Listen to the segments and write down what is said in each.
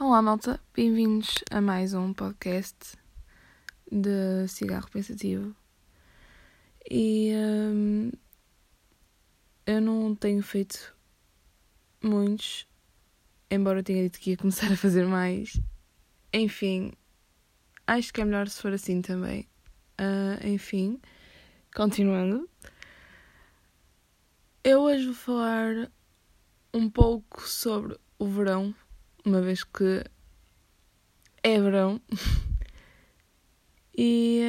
Olá, malta, bem-vindos a mais um podcast de Cigarro Pensativo. E hum, eu não tenho feito muitos, embora eu tenha dito que ia começar a fazer mais. Enfim, acho que é melhor se for assim também. Uh, enfim, continuando. Eu hoje vou falar um pouco sobre o verão uma vez que é verão. e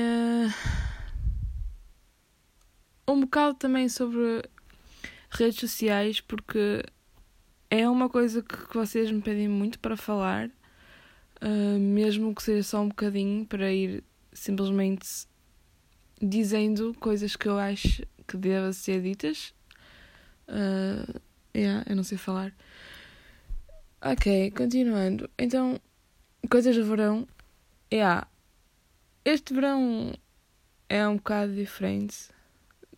uh, um bocado também sobre redes sociais, porque é uma coisa que, que vocês me pedem muito para falar, uh, mesmo que seja só um bocadinho, para ir simplesmente dizendo coisas que eu acho que devem ser ditas. Uh, yeah, eu não sei falar. Ok, continuando. Então, coisas do verão. Yeah. Este verão é um bocado diferente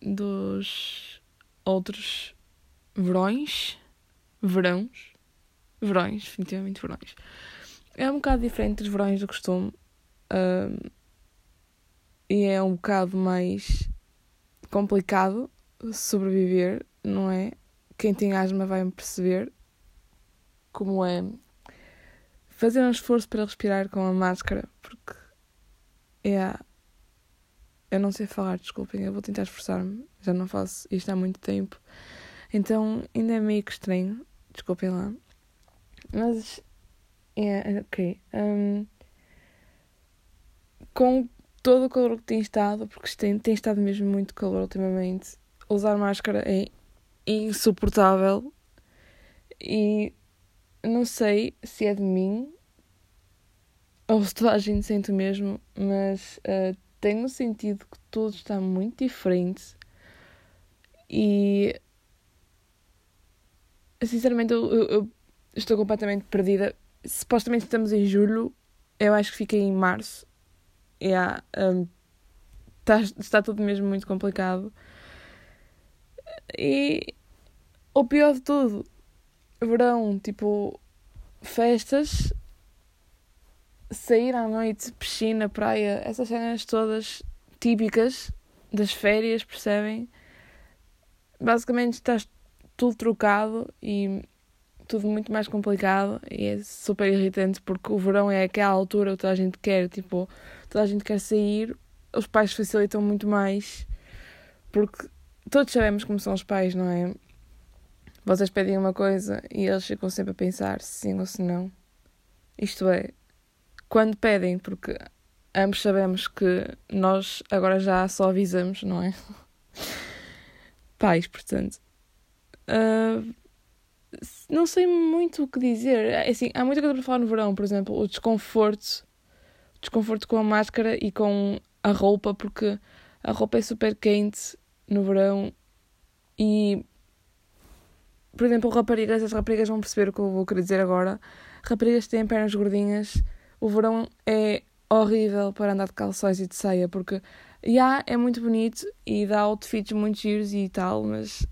dos outros verões. Verões. Verões, definitivamente verões. É um bocado diferente dos verões do costume. Um, e é um bocado mais complicado sobreviver, não é? Quem tem asma vai me perceber como é fazer um esforço para respirar com a máscara, porque é. Eu não sei falar, desculpem, eu vou tentar esforçar-me, já não faço isto há muito tempo, então ainda é meio que estranho, desculpem lá. Mas. É, ok. Um, com todo o calor que tem estado, porque tem, tem estado mesmo muito calor ultimamente, usar máscara é insuportável e não sei se é de mim ou se toda a gente sente o mesmo, mas uh, tenho sentido que tudo está muito diferente e sinceramente eu, eu, eu estou completamente perdida. Supostamente estamos em julho, eu acho que fiquei em março. Yeah, um, está, está tudo mesmo muito complicado. E o pior de tudo, verão, tipo, festas, sair à noite, piscina, praia, essas cenas todas típicas das férias, percebem? Basicamente estás tudo trocado e tudo muito mais complicado e é super irritante porque o verão é aquela altura que toda a gente quer, tipo, toda a gente quer sair, os pais facilitam muito mais porque todos sabemos como são os pais, não é? Vocês pedem uma coisa e eles ficam sempre a pensar se sim ou se não. Isto é, quando pedem, porque ambos sabemos que nós agora já só avisamos, não é? Pais, portanto. Uh, não sei muito o que dizer. É assim, há muita coisa para falar no verão, por exemplo, o desconforto. O desconforto com a máscara e com a roupa, porque a roupa é super quente no verão e por exemplo, raparigas, as raparigas vão perceber o que eu vou querer dizer agora. Raparigas que têm pernas gordinhas, o verão é horrível para andar de calções e de saia, porque já é muito bonito e dá outfits muito giros e tal, mas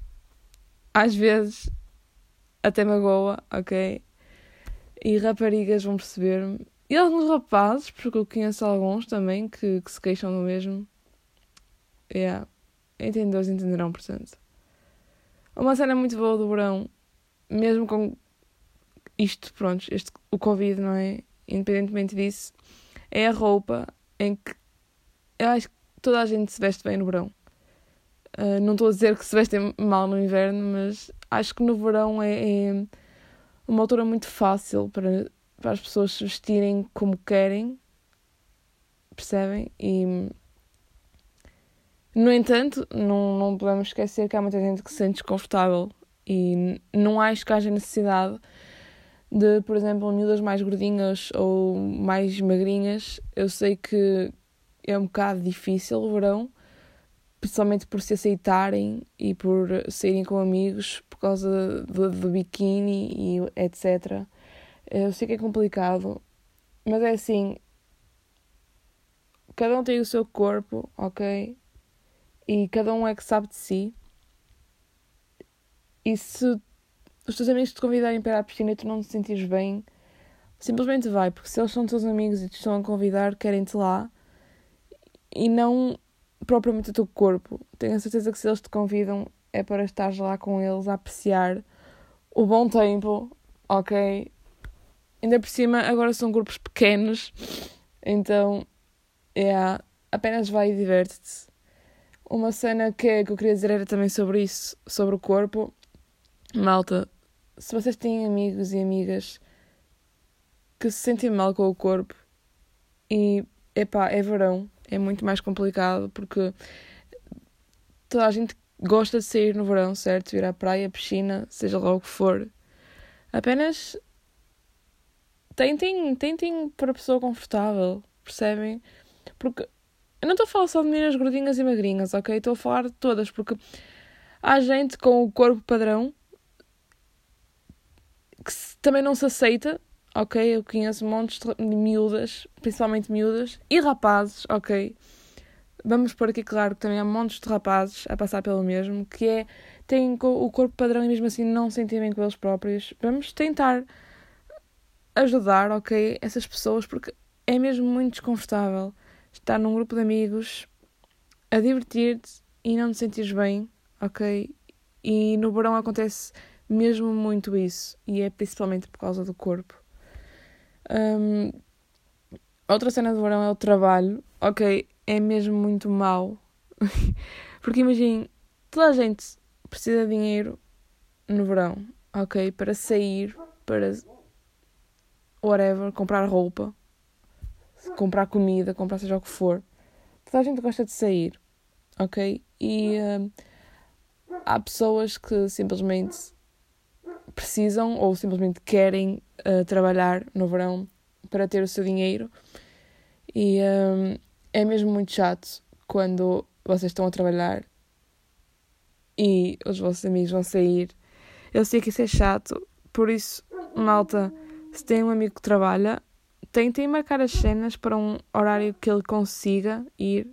às vezes até magoa, ok? E raparigas vão perceber-me. E alguns rapazes, porque eu conheço alguns também que, que se queixam do mesmo. Yeah. Entendedores entenderão, portanto. Uma cena muito boa do verão, mesmo com isto, pronto, este, o Covid, não é? Independentemente disso, é a roupa em que eu acho que toda a gente se veste bem no verão. Uh, não estou a dizer que se vestem mal no inverno, mas acho que no verão é, é uma altura muito fácil para, para as pessoas se vestirem como querem, percebem? E no entanto, não, não podemos esquecer que há muita gente que se sente desconfortável e não acho que haja necessidade de, por exemplo, miúdas mais gordinhas ou mais magrinhas. Eu sei que é um bocado difícil o verão, principalmente por se aceitarem e por saírem com amigos por causa do, do biquíni e etc. Eu sei que é complicado, mas é assim: cada um tem o seu corpo, ok? E cada um é que sabe de si. E se os teus amigos te convidarem para ir à piscina e tu não te sentires bem, Simplesmente vai, porque se eles são teus amigos e te estão a convidar, querem-te lá e não propriamente o teu corpo. Tenho a certeza que se eles te convidam é para estar lá com eles a apreciar o bom tempo, ok? Ainda por cima, agora são grupos pequenos, então, yeah, apenas vai e diverte-te. Uma cena que, que eu queria dizer era também sobre isso, sobre o corpo. Malta, se vocês têm amigos e amigas que se sentem mal com o corpo e, epá, é verão, é muito mais complicado porque toda a gente gosta de sair no verão, certo? Ir à praia, piscina, seja lá o que for. Apenas tentem, tentem para a pessoa confortável, percebem? Porque eu não estou a falar só de meninas gordinhas e magrinhas, ok? Estou a falar de todas, porque há gente com o corpo padrão que também não se aceita, ok? Eu conheço montes de miúdas, principalmente miúdas, e rapazes, ok? Vamos pôr aqui claro que também há montes de rapazes a passar pelo mesmo, que é têm o corpo padrão e mesmo assim não se sentem bem com eles próprios. Vamos tentar ajudar, ok, essas pessoas, porque é mesmo muito desconfortável estar num grupo de amigos a divertir-te e não te sentires bem, ok? E no verão acontece mesmo muito isso, e é principalmente por causa do corpo. Um, outra cena do verão é o trabalho, ok? É mesmo muito mau, porque imagine, toda a gente precisa de dinheiro no verão, ok? Para sair, para whatever, comprar roupa, comprar comida, comprar seja o que for. Toda a gente gosta de sair, ok? E uh, há pessoas que simplesmente precisam ou simplesmente querem uh, trabalhar no verão para ter o seu dinheiro. E um, é mesmo muito chato quando vocês estão a trabalhar e os vossos amigos vão sair. Eu sei que isso é chato, por isso, malta, se tem um amigo que trabalha, tentem marcar as cenas para um horário que ele consiga ir.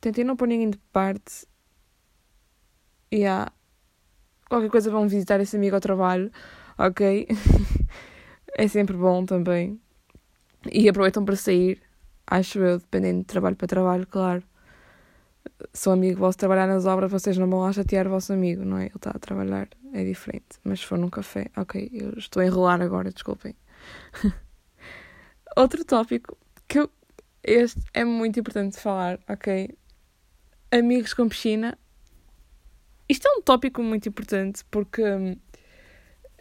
Tentem não pôr ninguém de parte. E yeah. qualquer coisa vão visitar esse amigo ao trabalho, ok? é sempre bom também. E aproveitam para sair, acho eu, dependendo de trabalho para trabalho, claro. Se o amigo vosso trabalhar nas obras, vocês não vão lá chatear o vosso amigo, não é? Ele está a trabalhar, é diferente. Mas se for num café, ok, eu estou a enrolar agora, desculpem. Outro tópico que eu, este é muito importante de falar, ok? Amigos com piscina. Isto é um tópico muito importante porque hum,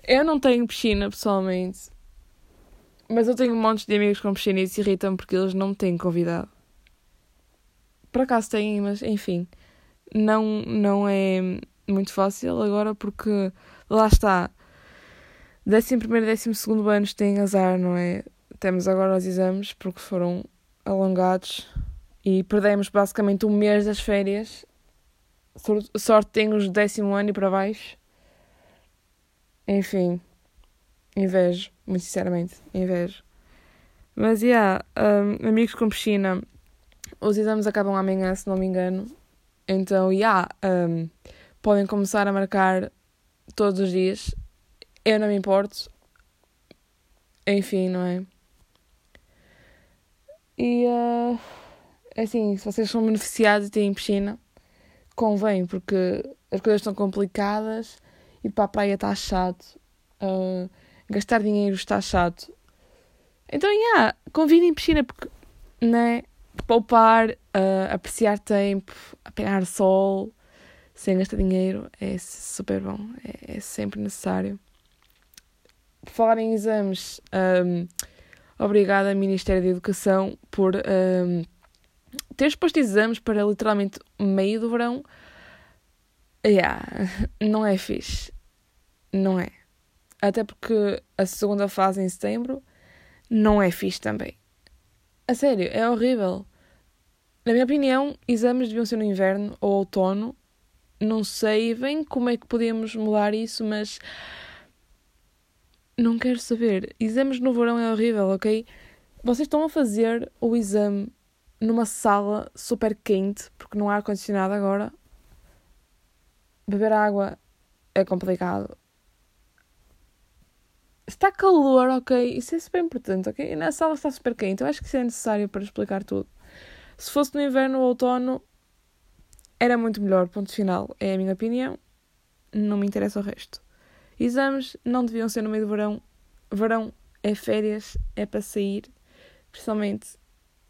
eu não tenho piscina pessoalmente, mas eu tenho um monte de amigos com piscina e se irritam porque eles não me têm convidado. Por acaso têm, mas enfim, não, não é muito fácil agora porque lá está décimo primeiro e décimo segundo anos têm azar, não é? Temos agora os exames porque foram alongados e perdemos basicamente um mês das férias. Sorte tem os décimo ano e para baixo. Enfim, invejo, muito sinceramente, invejo. Mas, yeah, um, amigos com piscina, os exames acabam amanhã, se não me engano. Então, yeah, um, podem começar a marcar todos os dias eu não me importo. Enfim, não é? E uh, assim, se vocês são beneficiados e têm piscina, convém, porque as coisas estão complicadas, ir para a praia está chato, uh, gastar dinheiro está chato. Então, yeah, convidem piscina, porque, né? Poupar, uh, apreciar tempo, apanhar sol, sem gastar dinheiro, é super bom, é, é sempre necessário por falar em exames, um, obrigada, Ministério da Educação, por um, teres posto exames para literalmente meio do verão. Yeah, não é fixe. Não é. Até porque a segunda fase em setembro não é fixe também. A sério, é horrível. Na minha opinião, exames deviam ser no inverno ou outono. Não sei bem como é que podemos mudar isso, mas não quero saber. Exames no verão é horrível, ok? Vocês estão a fazer o exame numa sala super quente, porque não há ar-condicionado agora. Beber água é complicado. está calor, ok? Isso é super importante, ok? Na sala está super quente. Eu acho que isso é necessário para explicar tudo. Se fosse no inverno ou outono, era muito melhor. Ponto final. É a minha opinião. Não me interessa o resto. Exames não deviam ser no meio do verão. Verão é férias, é para sair. Principalmente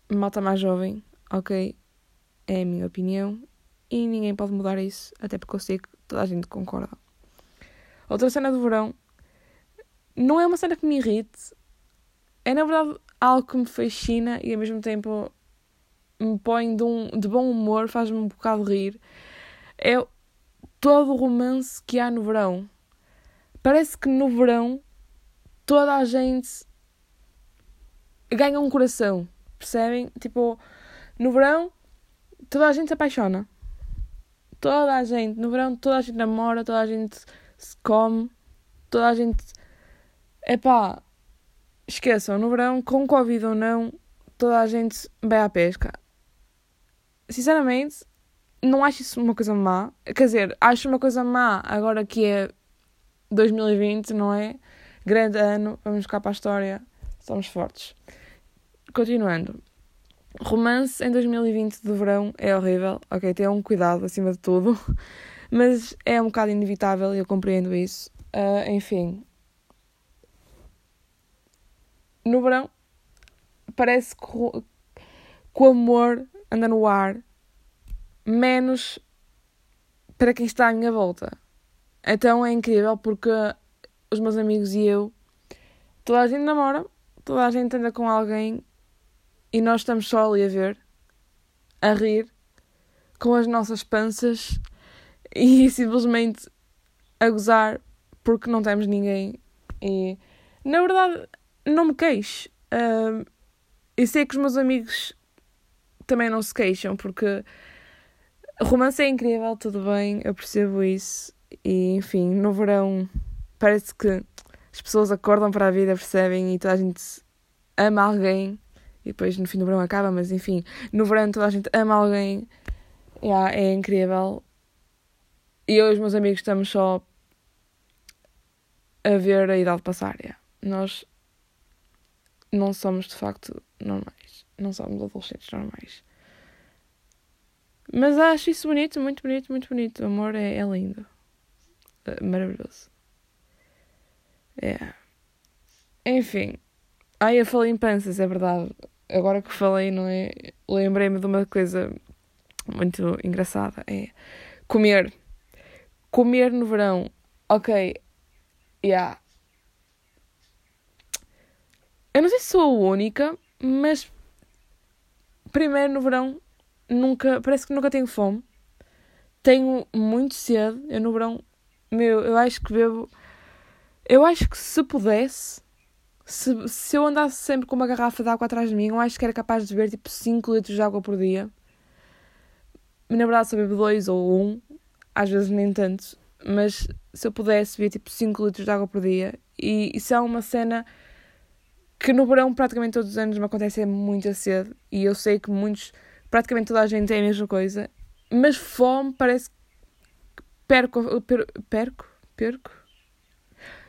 malta mais jovem, ok? É a minha opinião. E ninguém pode mudar isso, até porque eu sei que toda a gente concorda. Outra cena do verão não é uma cena que me irrite, é na verdade algo que me fascina e ao mesmo tempo me põe de, um, de bom humor, faz-me um bocado rir. É todo o romance que há no verão. Parece que no verão toda a gente ganha um coração, percebem? Tipo, no verão toda a gente se apaixona. Toda a gente, no verão toda a gente namora, toda a gente se come, toda a gente. Epá, esqueçam, no verão, com Covid ou não, toda a gente vai à pesca. Sinceramente, não acho isso uma coisa má. Quer dizer, acho uma coisa má agora que é 2020, não é? Grande ano, vamos ficar para a história, somos fortes. Continuando. Romance em 2020 de verão é horrível, ok? Tenham cuidado acima de tudo, mas é um bocado inevitável e eu compreendo isso. Uh, enfim, no verão parece que, que o amor anda no ar, menos para quem está à minha volta. Então é incrível porque os meus amigos e eu, toda a gente namora, toda a gente anda com alguém e nós estamos só ali a ver, a rir, com as nossas panças e simplesmente a gozar porque não temos ninguém. E na verdade, não me queixo. Uh, sei que os meus amigos também não se queixam porque romance é incrível, tudo bem, eu percebo isso. E enfim, no verão parece que as pessoas acordam para a vida, percebem e toda a gente ama alguém e depois no fim do verão acaba, mas enfim, no verão toda a gente ama alguém, yeah, é incrível. E eu e os meus amigos estamos só a ver a idade passar. Yeah. Nós não somos de facto normais, não somos adolescentes normais. Mas acho isso bonito, muito bonito, muito bonito. O amor é, é lindo, maravilhoso. É. Enfim. Ai, eu falei em panças, é verdade agora que falei, não é? Lembrei-me de uma coisa muito engraçada. É comer. Comer no verão. Ok. Yeah. Eu não sei se sou a única, mas primeiro no verão nunca. Parece que nunca tenho fome. Tenho muito sede. Eu no verão. Meu, eu acho que bebo. Eu acho que se pudesse se, se eu andasse sempre com uma garrafa de água atrás de mim, eu acho que era capaz de beber tipo 5 litros de água por dia. Na verdade, só bebo 2 ou 1, um, às vezes nem tanto. Mas se eu pudesse beber tipo 5 litros de água por dia, e isso é uma cena que no verão praticamente todos os anos me acontece muito cedo, e eu sei que muitos, praticamente toda a gente tem a mesma coisa, mas fome parece que perco, perco, perco, perco,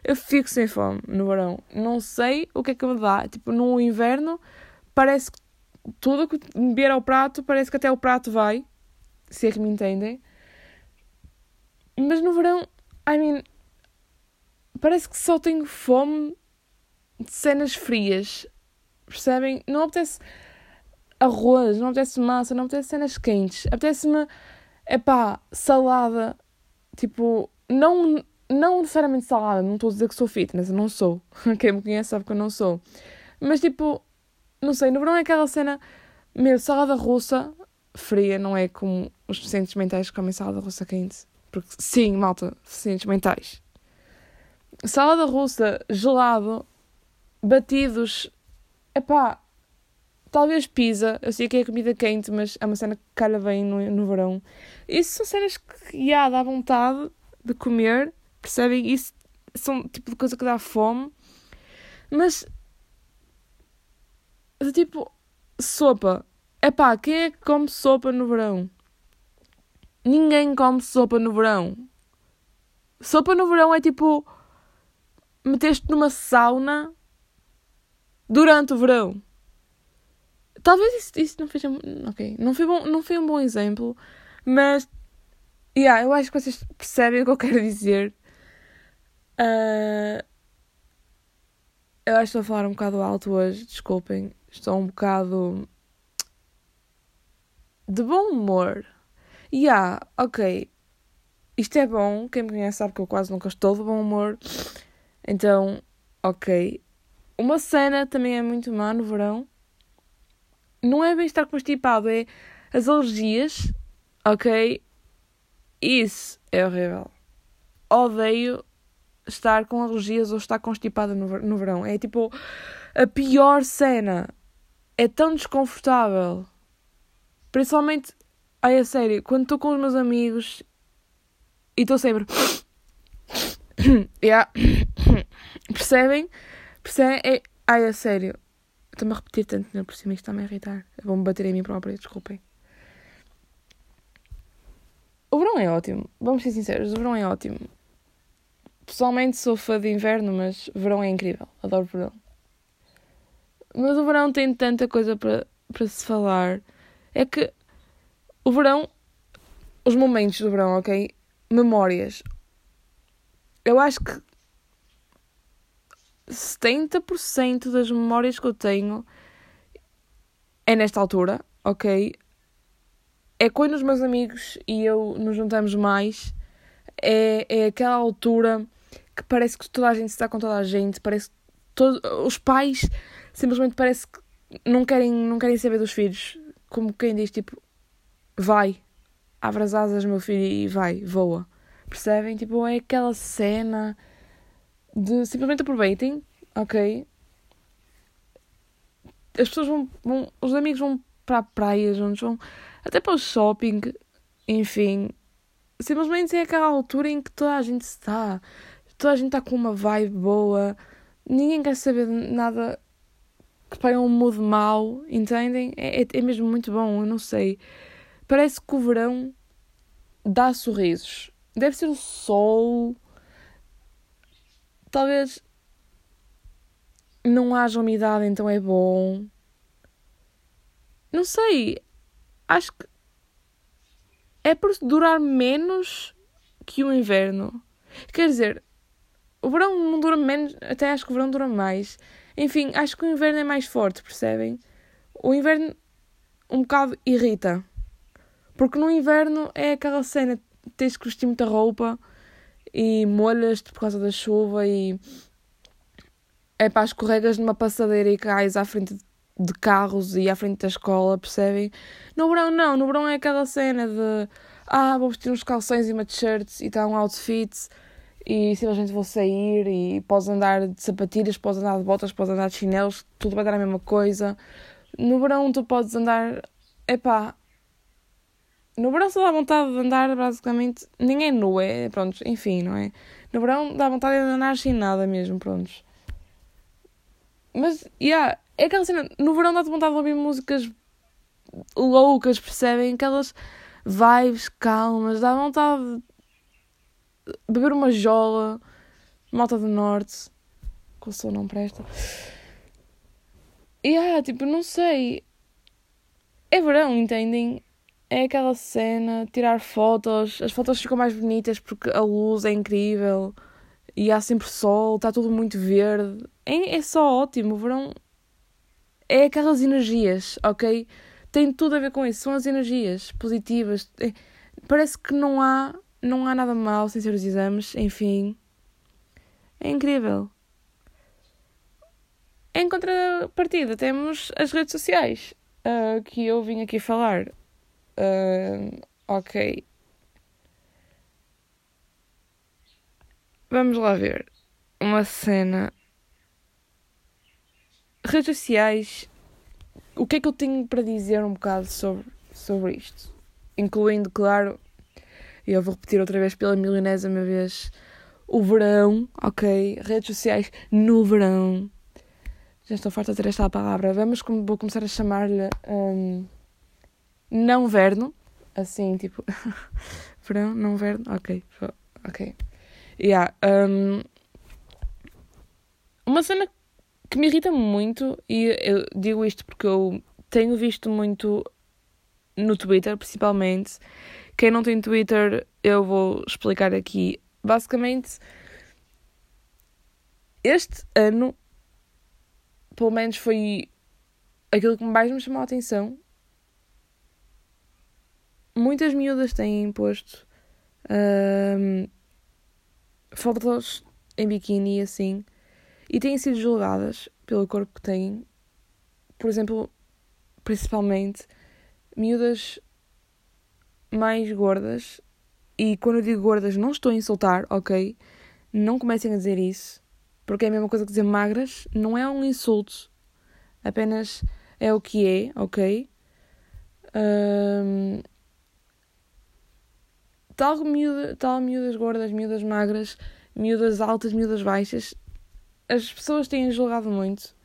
eu fico sem fome no verão. Não sei o que é que me dá. Tipo, no inverno, parece que tudo que me vier ao prato, parece que até o prato vai. Se é que me entendem. Mas no verão, I mean, parece que só tenho fome de cenas frias. Percebem? Não apetece arroz, não apetece massa, não apetece cenas quentes. Apetece-me, é pá, salada. Tipo, não não necessariamente salada, não estou a dizer que sou fitness, não sou. Quem me conhece sabe que eu não sou. Mas tipo, não sei, no verão é aquela cena, meu, salada russa, fria, não é como os pacientes mentais que comem salada russa quente. Porque sim, malta, pacientes mentais. Salada russa, gelado, batidos, epá, talvez pizza, eu sei que é comida quente, mas é uma cena que calha bem no, no verão. Isso são cenas que, já, dá vontade de comer Percebem? Isso são tipo de coisa que dá fome. Mas. Tipo, sopa. é pá, quem é que come sopa no verão? Ninguém come sopa no verão. Sopa no verão é tipo. meteste numa sauna durante o verão. Talvez isso, isso não seja. Ok, não foi, bom, não foi um bom exemplo, mas. Yeah, eu acho que vocês percebem o que eu quero dizer. Uh, eu acho que estou a falar um bocado alto hoje, desculpem. Estou um bocado. de bom humor. Yeah, ok. Isto é bom, quem me conhece sabe que eu quase nunca estou de bom humor. Então, ok. Uma cena também é muito má no verão. Não é bem estar constipado, é as alergias, ok? Isso é horrível. Odeio estar com alergias ou estar constipada no, no verão. É tipo a pior cena. É tão desconfortável. Principalmente, ai, a sério, quando estou com os meus amigos e estou sempre. Percebem? Percebem? É... Ai, a sério. Estou-me a repetir tanto por cima, isto está-me a irritar. Vou-me bater em mim própria, desculpem. O verão é ótimo. Vamos ser sinceros, o verão é ótimo. Pessoalmente sou fã de inverno, mas verão é incrível. Adoro verão. Mas o verão tem tanta coisa para, para se falar. É que o verão, os momentos do verão, ok? Memórias. Eu acho que 70% das memórias que eu tenho é nesta altura, ok? É quando os meus amigos e eu nos juntamos mais. É, é aquela altura que parece que toda a gente está com toda a gente, parece que todo, os pais simplesmente parece que não querem, não querem saber dos filhos. Como quem diz, tipo, vai, abre as asas, meu filho, e vai, voa. Percebem? Tipo, é aquela cena de simplesmente aproveitem, ok? As pessoas vão, vão os amigos vão para a praia juntos, vão até para o shopping, enfim. Simplesmente é aquela altura em que toda a gente está toda a gente está com uma vibe boa, ninguém quer saber nada que paga um mood mau, entendem? É, é, é mesmo muito bom, eu não sei. Parece que o verão dá sorrisos. Deve ser o sol. Talvez não haja umidade, então é bom. Não sei. Acho que é por durar menos que o inverno. Quer dizer, o verão não dura menos, até acho que o verão dura mais. Enfim, acho que o inverno é mais forte, percebem? O inverno um bocado irrita. Porque no inverno é aquela cena, tens que vestir muita roupa e molhas-te por causa da chuva e é pá, escorregas numa passadeira e cais à frente de carros e à frente da escola, percebem? No verão não, no verão é aquela cena de ah, vou vestir uns calções e uma t-shirt e está um outfit e simplesmente vou sair e podes andar de sapatilhas, podes andar de botas, podes andar de chinelos, tudo vai dar a mesma coisa. No verão tu podes andar, epá, no verão só dá vontade de andar basicamente, ninguém nu, é, pronto, enfim, não é? No verão dá vontade de andar sem nada mesmo, pronto. Mas, yeah, é aquela cena, no verão dá-te vontade de ouvir músicas loucas, percebem? Aquelas vibes calmas, dá vontade beber uma jola, malta do norte, que o som não presta. E ah, tipo, não sei. É verão, entendem? É aquela cena, tirar fotos, as fotos ficam mais bonitas porque a luz é incrível e há sempre sol, está tudo muito verde. É, é só ótimo, o verão é aquelas energias, ok? Tem tudo a ver com isso, são as energias positivas. É, parece que não há não há nada mal sem ser os exames, enfim. É incrível. Em contrapartida, temos as redes sociais uh, que eu vim aqui falar. Uh, ok. Vamos lá ver. Uma cena. Redes sociais. O que é que eu tenho para dizer um bocado sobre, sobre isto? Incluindo, claro, e eu vou repetir outra vez pela milionésima vez. O verão, ok? Redes sociais no verão. Já estou farta de ter esta palavra. Vamos, vou começar a chamar-lhe um, não verno. Assim, tipo. verão, não verno. Ok. Ok. Yeah. Um, uma cena que me irrita muito, e eu digo isto porque eu tenho visto muito no Twitter, principalmente. Quem não tem Twitter, eu vou explicar aqui. Basicamente, este ano, pelo menos foi aquilo que mais me chamou a atenção. Muitas miúdas têm posto um, fotos em biquíni e assim e têm sido julgadas pelo corpo que têm. Por exemplo, principalmente miúdas mais gordas. E quando eu digo gordas, não estou a insultar, ok? Não comecem a dizer isso, porque é a mesma coisa que dizer magras. Não é um insulto, apenas é o que é, ok? Um, tal, miúda, tal miúdas gordas, miúdas magras, miúdas altas, miúdas baixas, as pessoas têm julgado muito,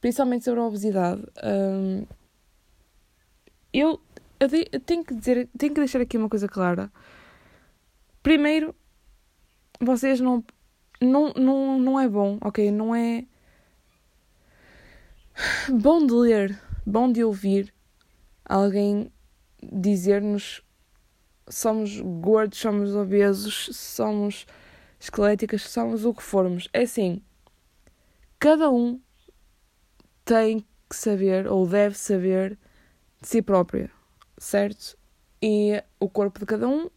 principalmente sobre a obesidade. Um, eu, eu, eu, tenho que dizer, tenho que deixar aqui uma coisa clara. Primeiro, vocês não, não, não, não é bom, ok? Não é bom de ler, bom de ouvir alguém dizer-nos somos gordos, somos obesos, somos esqueléticas, somos o que formos. É assim, cada um tem que saber ou deve saber de si própria, certo? E o corpo de cada um,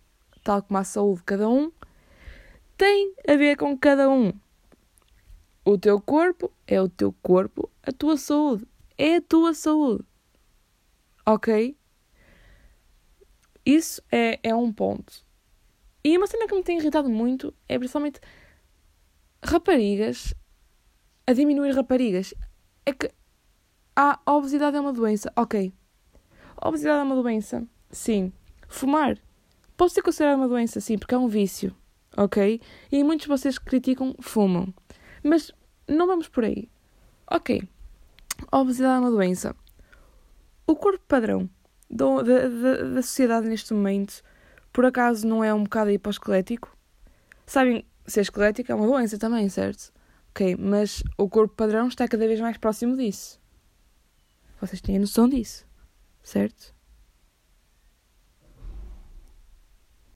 tal como a saúde de cada um, tem a ver com cada um. O teu corpo é o teu corpo, a tua saúde é a tua saúde. Ok? Isso é, é um ponto. E uma cena que me tem irritado muito é principalmente raparigas a diminuir raparigas. É que a obesidade é uma doença. Ok. A obesidade é uma doença. Sim. Fumar pode ser considerado uma doença, sim, porque é um vício. Ok? E muitos de vocês que criticam fumam. Mas não vamos por aí. Ok. A obesidade é uma doença. O corpo padrão da, da, da sociedade neste momento, por acaso não é um bocado hiposquelético? Sabem, ser esquelético é uma doença também, certo? Ok, mas o corpo padrão está cada vez mais próximo disso. Vocês têm a noção disso, certo?